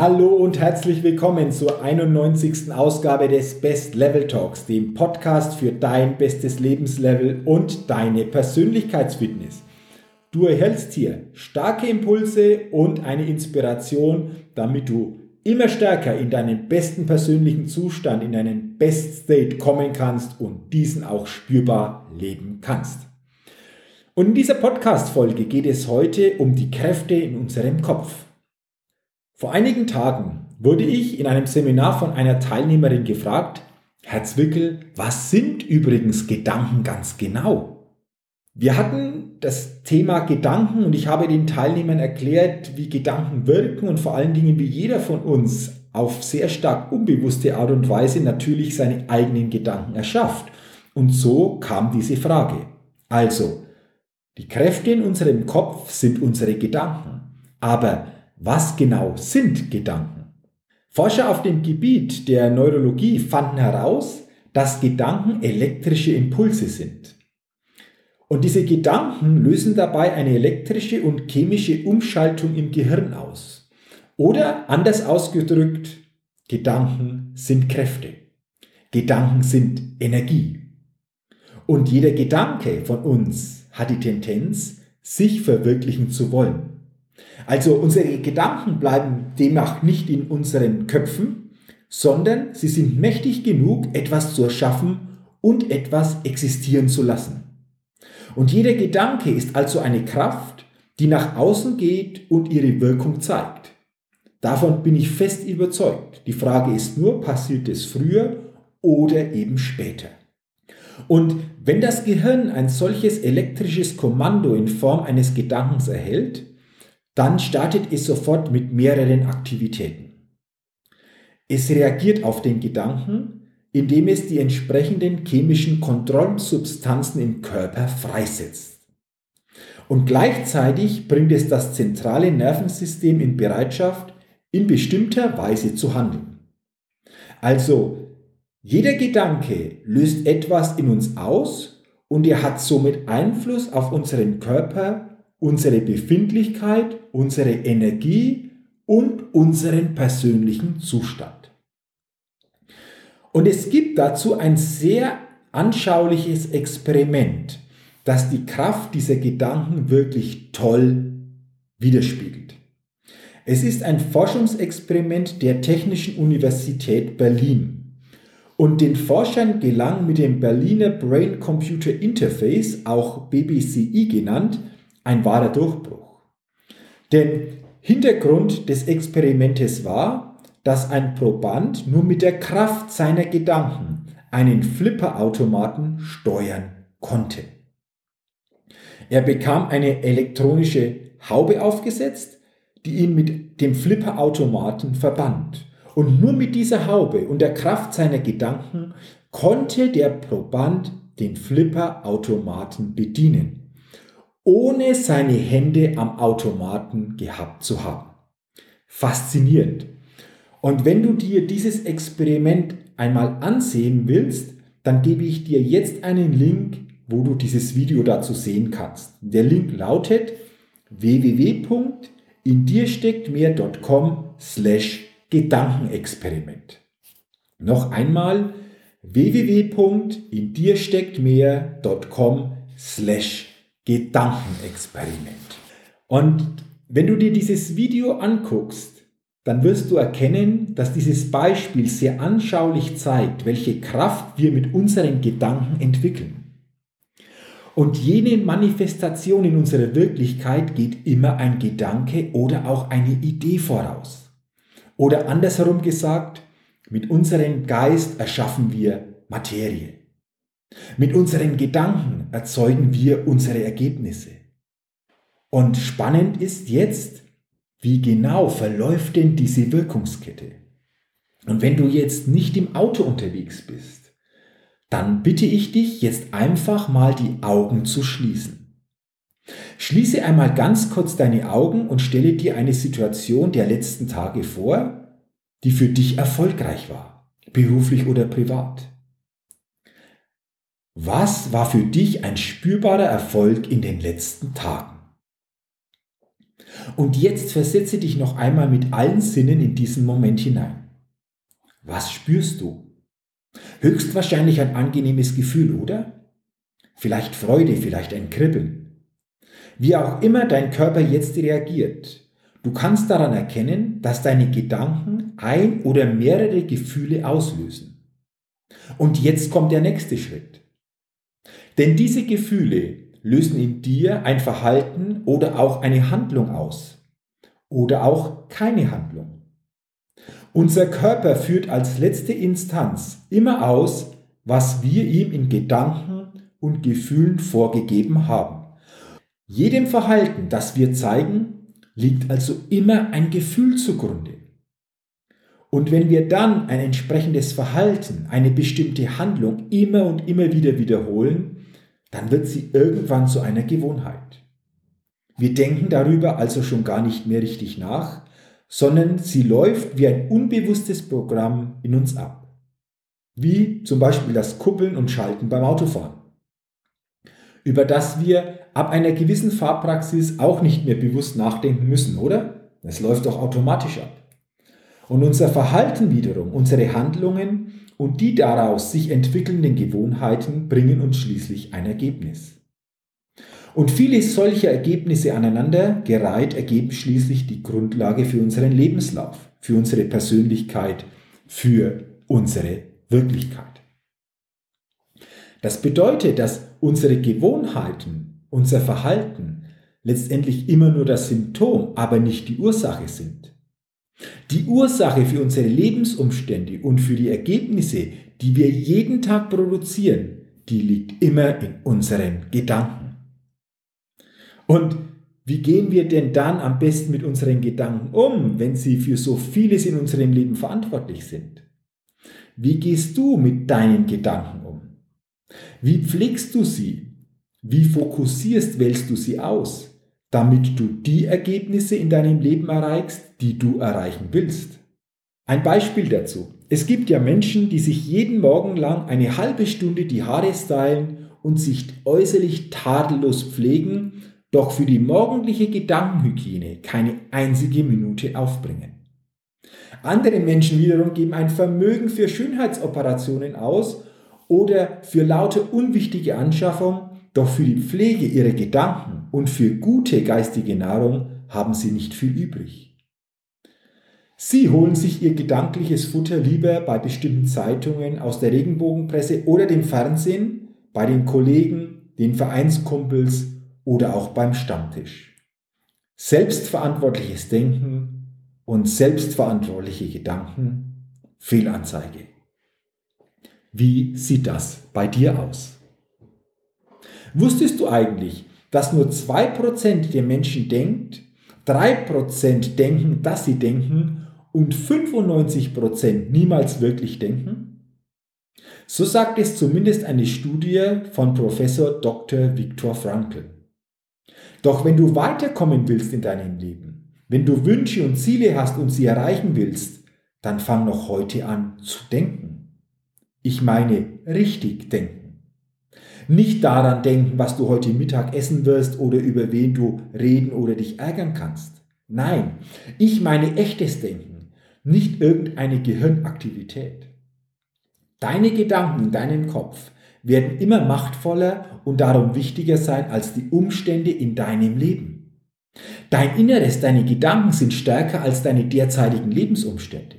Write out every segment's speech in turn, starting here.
Hallo und herzlich willkommen zur 91. Ausgabe des Best Level Talks, dem Podcast für dein bestes Lebenslevel und deine Persönlichkeitsfitness. Du erhältst hier starke Impulse und eine Inspiration, damit du immer stärker in deinen besten persönlichen Zustand, in einen Best State kommen kannst und diesen auch spürbar leben kannst. Und in dieser Podcast-Folge geht es heute um die Kräfte in unserem Kopf. Vor einigen Tagen wurde ich in einem Seminar von einer Teilnehmerin gefragt, Herr Zwickel, was sind übrigens Gedanken ganz genau? Wir hatten das Thema Gedanken und ich habe den Teilnehmern erklärt, wie Gedanken wirken und vor allen Dingen, wie jeder von uns auf sehr stark unbewusste Art und Weise natürlich seine eigenen Gedanken erschafft. Und so kam diese Frage. Also, die Kräfte in unserem Kopf sind unsere Gedanken. Aber was genau sind Gedanken? Forscher auf dem Gebiet der Neurologie fanden heraus, dass Gedanken elektrische Impulse sind. Und diese Gedanken lösen dabei eine elektrische und chemische Umschaltung im Gehirn aus. Oder anders ausgedrückt, Gedanken sind Kräfte. Gedanken sind Energie. Und jeder Gedanke von uns hat die Tendenz, sich verwirklichen zu wollen. Also unsere Gedanken bleiben demnach nicht in unseren Köpfen, sondern sie sind mächtig genug, etwas zu erschaffen und etwas existieren zu lassen. Und jeder Gedanke ist also eine Kraft, die nach außen geht und ihre Wirkung zeigt. Davon bin ich fest überzeugt. Die Frage ist nur, passiert es früher oder eben später? Und wenn das Gehirn ein solches elektrisches Kommando in Form eines Gedankens erhält, dann startet es sofort mit mehreren Aktivitäten. Es reagiert auf den Gedanken, indem es die entsprechenden chemischen Kontrollsubstanzen im Körper freisetzt. Und gleichzeitig bringt es das zentrale Nervensystem in Bereitschaft, in bestimmter Weise zu handeln. Also, jeder Gedanke löst etwas in uns aus und er hat somit Einfluss auf unseren Körper unsere Befindlichkeit, unsere Energie und unseren persönlichen Zustand. Und es gibt dazu ein sehr anschauliches Experiment, das die Kraft dieser Gedanken wirklich toll widerspiegelt. Es ist ein Forschungsexperiment der Technischen Universität Berlin. Und den Forschern gelang mit dem Berliner Brain Computer Interface, auch BBCI genannt, ein wahrer Durchbruch. Denn Hintergrund des Experimentes war, dass ein Proband nur mit der Kraft seiner Gedanken einen Flipperautomaten steuern konnte. Er bekam eine elektronische Haube aufgesetzt, die ihn mit dem Flipperautomaten verband. Und nur mit dieser Haube und der Kraft seiner Gedanken konnte der Proband den Flipperautomaten bedienen ohne seine Hände am Automaten gehabt zu haben. Faszinierend. Und wenn du dir dieses Experiment einmal ansehen willst, dann gebe ich dir jetzt einen Link, wo du dieses Video dazu sehen kannst. Der Link lautet www.indirstecktmehr.com slash Gedankenexperiment. Noch einmal www.indirstecktmehr.com slash Gedankenexperiment. Und wenn du dir dieses Video anguckst, dann wirst du erkennen, dass dieses Beispiel sehr anschaulich zeigt, welche Kraft wir mit unseren Gedanken entwickeln. Und jene Manifestation in unserer Wirklichkeit geht immer ein Gedanke oder auch eine Idee voraus. Oder andersherum gesagt, mit unserem Geist erschaffen wir Materie. Mit unseren Gedanken erzeugen wir unsere Ergebnisse. Und spannend ist jetzt, wie genau verläuft denn diese Wirkungskette? Und wenn du jetzt nicht im Auto unterwegs bist, dann bitte ich dich jetzt einfach mal die Augen zu schließen. Schließe einmal ganz kurz deine Augen und stelle dir eine Situation der letzten Tage vor, die für dich erfolgreich war, beruflich oder privat. Was war für dich ein spürbarer Erfolg in den letzten Tagen? Und jetzt versetze dich noch einmal mit allen Sinnen in diesen Moment hinein. Was spürst du? Höchstwahrscheinlich ein angenehmes Gefühl, oder? Vielleicht Freude, vielleicht ein Kribbeln. Wie auch immer dein Körper jetzt reagiert, du kannst daran erkennen, dass deine Gedanken ein oder mehrere Gefühle auslösen. Und jetzt kommt der nächste Schritt. Denn diese Gefühle lösen in dir ein Verhalten oder auch eine Handlung aus. Oder auch keine Handlung. Unser Körper führt als letzte Instanz immer aus, was wir ihm in Gedanken und Gefühlen vorgegeben haben. Jedem Verhalten, das wir zeigen, liegt also immer ein Gefühl zugrunde. Und wenn wir dann ein entsprechendes Verhalten, eine bestimmte Handlung immer und immer wieder wiederholen, dann wird sie irgendwann zu einer Gewohnheit. Wir denken darüber also schon gar nicht mehr richtig nach, sondern sie läuft wie ein unbewusstes Programm in uns ab. Wie zum Beispiel das Kuppeln und Schalten beim Autofahren. Über das wir ab einer gewissen Fahrpraxis auch nicht mehr bewusst nachdenken müssen, oder? Es läuft doch automatisch ab. Und unser Verhalten wiederum, unsere Handlungen und die daraus sich entwickelnden Gewohnheiten bringen uns schließlich ein Ergebnis. Und viele solcher Ergebnisse aneinander gereiht ergeben schließlich die Grundlage für unseren Lebenslauf, für unsere Persönlichkeit, für unsere Wirklichkeit. Das bedeutet, dass unsere Gewohnheiten, unser Verhalten letztendlich immer nur das Symptom, aber nicht die Ursache sind. Die Ursache für unsere Lebensumstände und für die Ergebnisse, die wir jeden Tag produzieren, die liegt immer in unseren Gedanken. Und wie gehen wir denn dann am besten mit unseren Gedanken um, wenn sie für so vieles in unserem Leben verantwortlich sind? Wie gehst du mit deinen Gedanken um? Wie pflegst du sie? Wie fokussierst, wählst du sie aus? Damit du die Ergebnisse in deinem Leben erreichst, die du erreichen willst. Ein Beispiel dazu. Es gibt ja Menschen, die sich jeden Morgen lang eine halbe Stunde die Haare stylen und sich äußerlich tadellos pflegen, doch für die morgendliche Gedankenhygiene keine einzige Minute aufbringen. Andere Menschen wiederum geben ein Vermögen für Schönheitsoperationen aus oder für lauter unwichtige Anschaffungen, doch für die Pflege ihrer Gedanken und für gute geistige Nahrung haben sie nicht viel übrig. Sie holen sich ihr gedankliches Futter lieber bei bestimmten Zeitungen aus der Regenbogenpresse oder dem Fernsehen, bei den Kollegen, den Vereinskumpels oder auch beim Stammtisch. Selbstverantwortliches Denken und selbstverantwortliche Gedanken, Fehlanzeige. Wie sieht das bei dir aus? Wusstest du eigentlich, dass nur 2% der Menschen denkt, 3% denken, dass sie denken und 95% niemals wirklich denken? So sagt es zumindest eine Studie von Professor Dr. Viktor Frankl. Doch wenn du weiterkommen willst in deinem Leben, wenn du Wünsche und Ziele hast und sie erreichen willst, dann fang noch heute an zu denken. Ich meine richtig denken. Nicht daran denken, was du heute Mittag essen wirst oder über wen du reden oder dich ärgern kannst. Nein, ich meine echtes Denken, nicht irgendeine Gehirnaktivität. Deine Gedanken in deinem Kopf werden immer machtvoller und darum wichtiger sein als die Umstände in deinem Leben. Dein Inneres, deine Gedanken sind stärker als deine derzeitigen Lebensumstände.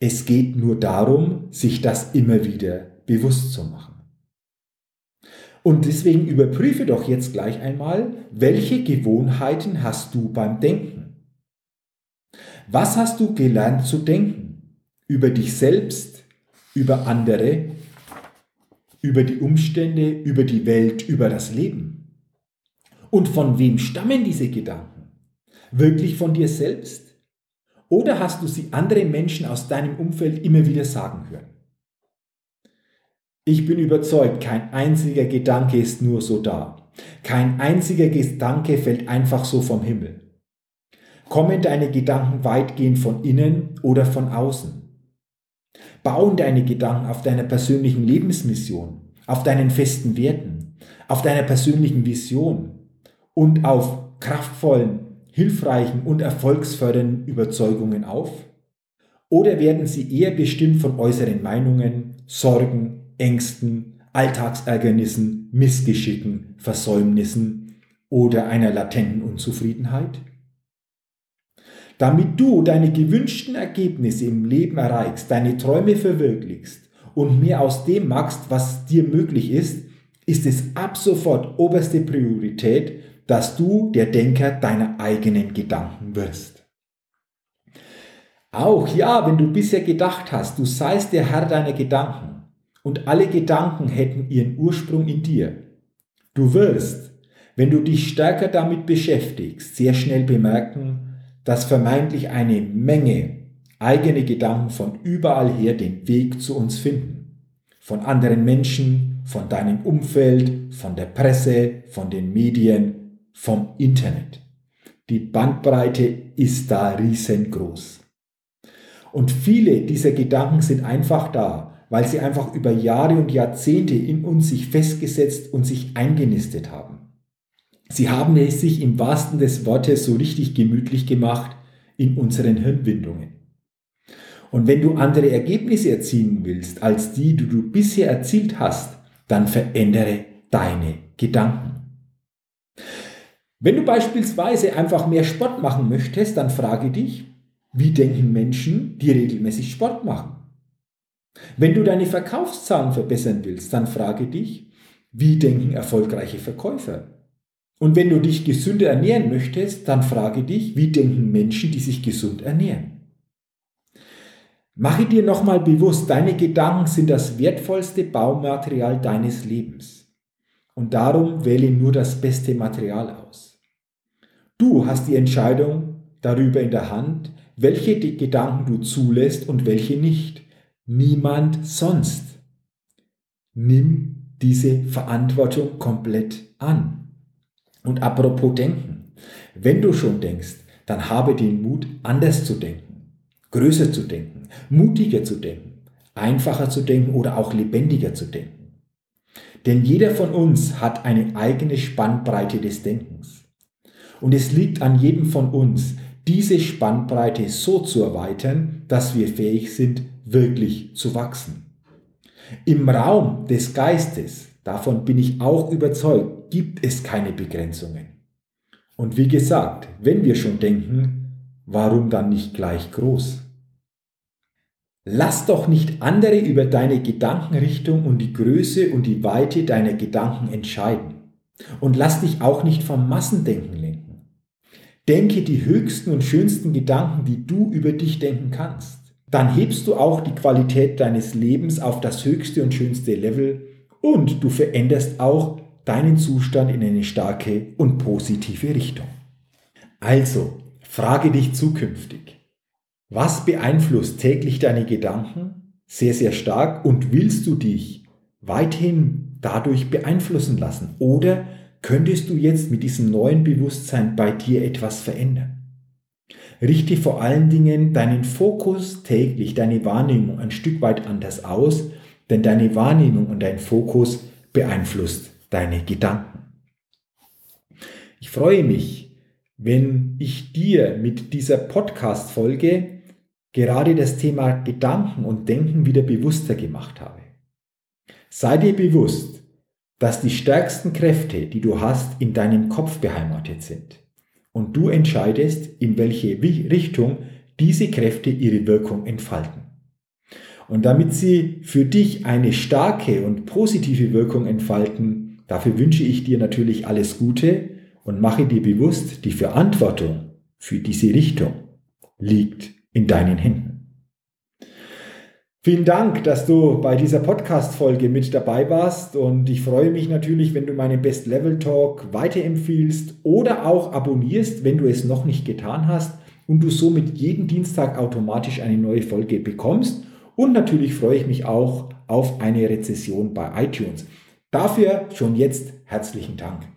Es geht nur darum, sich das immer wieder bewusst zu machen. Und deswegen überprüfe doch jetzt gleich einmal, welche Gewohnheiten hast du beim Denken? Was hast du gelernt zu denken? Über dich selbst, über andere, über die Umstände, über die Welt, über das Leben? Und von wem stammen diese Gedanken? Wirklich von dir selbst? Oder hast du sie anderen Menschen aus deinem Umfeld immer wieder sagen hören? Ich bin überzeugt, kein einziger Gedanke ist nur so da. Kein einziger Gedanke fällt einfach so vom Himmel. Kommen deine Gedanken weitgehend von innen oder von außen? Bauen deine Gedanken auf deiner persönlichen Lebensmission, auf deinen festen Werten, auf deiner persönlichen Vision und auf kraftvollen, hilfreichen und erfolgsfördernden Überzeugungen auf? Oder werden sie eher bestimmt von äußeren Meinungen, Sorgen, Ängsten, Alltagsärgernissen, Missgeschicken, Versäumnissen oder einer latenten Unzufriedenheit? Damit du deine gewünschten Ergebnisse im Leben erreichst, deine Träume verwirklichst und mehr aus dem machst, was dir möglich ist, ist es ab sofort oberste Priorität, dass du der Denker deiner eigenen Gedanken wirst. Auch ja, wenn du bisher gedacht hast, du seist der Herr deiner Gedanken und alle Gedanken hätten ihren Ursprung in dir. Du wirst, wenn du dich stärker damit beschäftigst, sehr schnell bemerken, dass vermeintlich eine Menge eigene Gedanken von überall her den Weg zu uns finden. Von anderen Menschen, von deinem Umfeld, von der Presse, von den Medien, vom Internet. Die Bandbreite ist da riesengroß. Und viele dieser Gedanken sind einfach da, weil sie einfach über Jahre und Jahrzehnte in uns sich festgesetzt und sich eingenistet haben. Sie haben es sich im wahrsten des Wortes so richtig gemütlich gemacht in unseren Hirnwindungen. Und wenn du andere Ergebnisse erzielen willst als die, die du bisher erzielt hast, dann verändere deine Gedanken. Wenn du beispielsweise einfach mehr Sport machen möchtest, dann frage dich, wie denken Menschen, die regelmäßig Sport machen? Wenn du deine Verkaufszahlen verbessern willst, dann frage dich, wie denken erfolgreiche Verkäufer? Und wenn du dich gesünder ernähren möchtest, dann frage dich, wie denken Menschen, die sich gesund ernähren? Mache dir nochmal bewusst, deine Gedanken sind das wertvollste Baumaterial deines Lebens. Und darum wähle nur das beste Material aus. Du hast die Entscheidung darüber in der Hand, welche Gedanken du zulässt und welche nicht. Niemand sonst. Nimm diese Verantwortung komplett an. Und apropos Denken, wenn du schon denkst, dann habe den Mut, anders zu denken, größer zu denken, mutiger zu denken, einfacher zu denken oder auch lebendiger zu denken. Denn jeder von uns hat eine eigene Spannbreite des Denkens. Und es liegt an jedem von uns, diese Spannbreite so zu erweitern, dass wir fähig sind, wirklich zu wachsen. Im Raum des Geistes, davon bin ich auch überzeugt, gibt es keine Begrenzungen. Und wie gesagt, wenn wir schon denken, warum dann nicht gleich groß? Lass doch nicht andere über deine Gedankenrichtung und die Größe und die Weite deiner Gedanken entscheiden. Und lass dich auch nicht vom Massendenken lenken. Denke die höchsten und schönsten Gedanken, die du über dich denken kannst. Dann hebst du auch die Qualität deines Lebens auf das höchste und schönste Level und du veränderst auch deinen Zustand in eine starke und positive Richtung. Also, frage dich zukünftig, was beeinflusst täglich deine Gedanken sehr, sehr stark und willst du dich weithin dadurch beeinflussen lassen? Oder könntest du jetzt mit diesem neuen Bewusstsein bei dir etwas verändern? Richte vor allen Dingen deinen Fokus täglich, deine Wahrnehmung ein Stück weit anders aus, denn deine Wahrnehmung und dein Fokus beeinflusst deine Gedanken. Ich freue mich, wenn ich dir mit dieser Podcast-Folge gerade das Thema Gedanken und Denken wieder bewusster gemacht habe. Sei dir bewusst, dass die stärksten Kräfte, die du hast, in deinem Kopf beheimatet sind. Und du entscheidest, in welche Richtung diese Kräfte ihre Wirkung entfalten. Und damit sie für dich eine starke und positive Wirkung entfalten, Dafür wünsche ich dir natürlich alles Gute und mache dir bewusst, die Verantwortung für diese Richtung liegt in deinen Händen. Vielen Dank, dass du bei dieser Podcast-Folge mit dabei warst und ich freue mich natürlich, wenn du meinen Best Level Talk weiterempfiehlst oder auch abonnierst, wenn du es noch nicht getan hast und du somit jeden Dienstag automatisch eine neue Folge bekommst. Und natürlich freue ich mich auch auf eine Rezession bei iTunes. Dafür schon jetzt herzlichen Dank.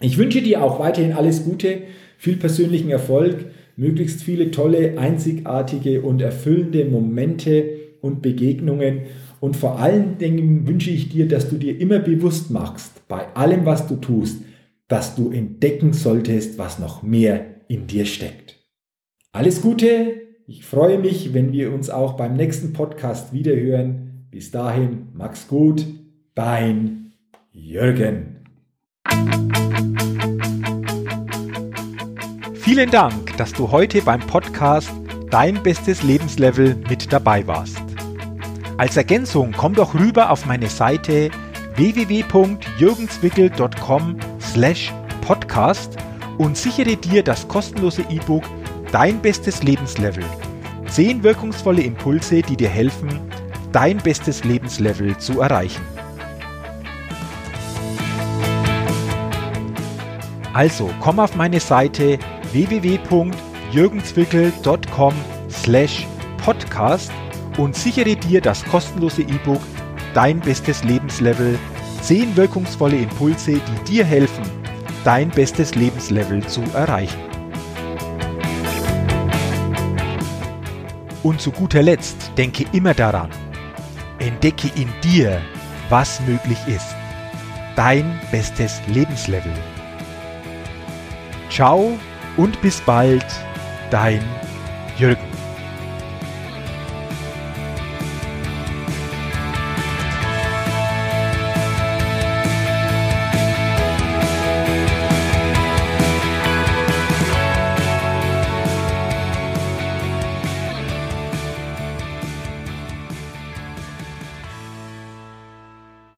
Ich wünsche dir auch weiterhin alles Gute, viel persönlichen Erfolg, möglichst viele tolle, einzigartige und erfüllende Momente und Begegnungen. Und vor allen Dingen wünsche ich dir, dass du dir immer bewusst machst, bei allem, was du tust, dass du entdecken solltest, was noch mehr in dir steckt. Alles Gute, ich freue mich, wenn wir uns auch beim nächsten Podcast wiederhören. Bis dahin, mach's gut, dein Jürgen. Vielen Dank, dass du heute beim Podcast Dein bestes Lebenslevel mit dabei warst. Als Ergänzung komm doch rüber auf meine Seite www.jürgenswickel.com slash podcast und sichere dir das kostenlose E-Book Dein bestes Lebenslevel. Zehn wirkungsvolle Impulse, die dir helfen, dein bestes Lebenslevel zu erreichen. Also komm auf meine Seite www.jürgenswickel.com slash podcast und sichere dir das kostenlose E-Book Dein bestes Lebenslevel 10 wirkungsvolle Impulse, die dir helfen, dein bestes Lebenslevel zu erreichen. Und zu guter Letzt denke immer daran, entdecke in dir, was möglich ist. Dein bestes Lebenslevel. Ciao und bis bald, dein Jürgen.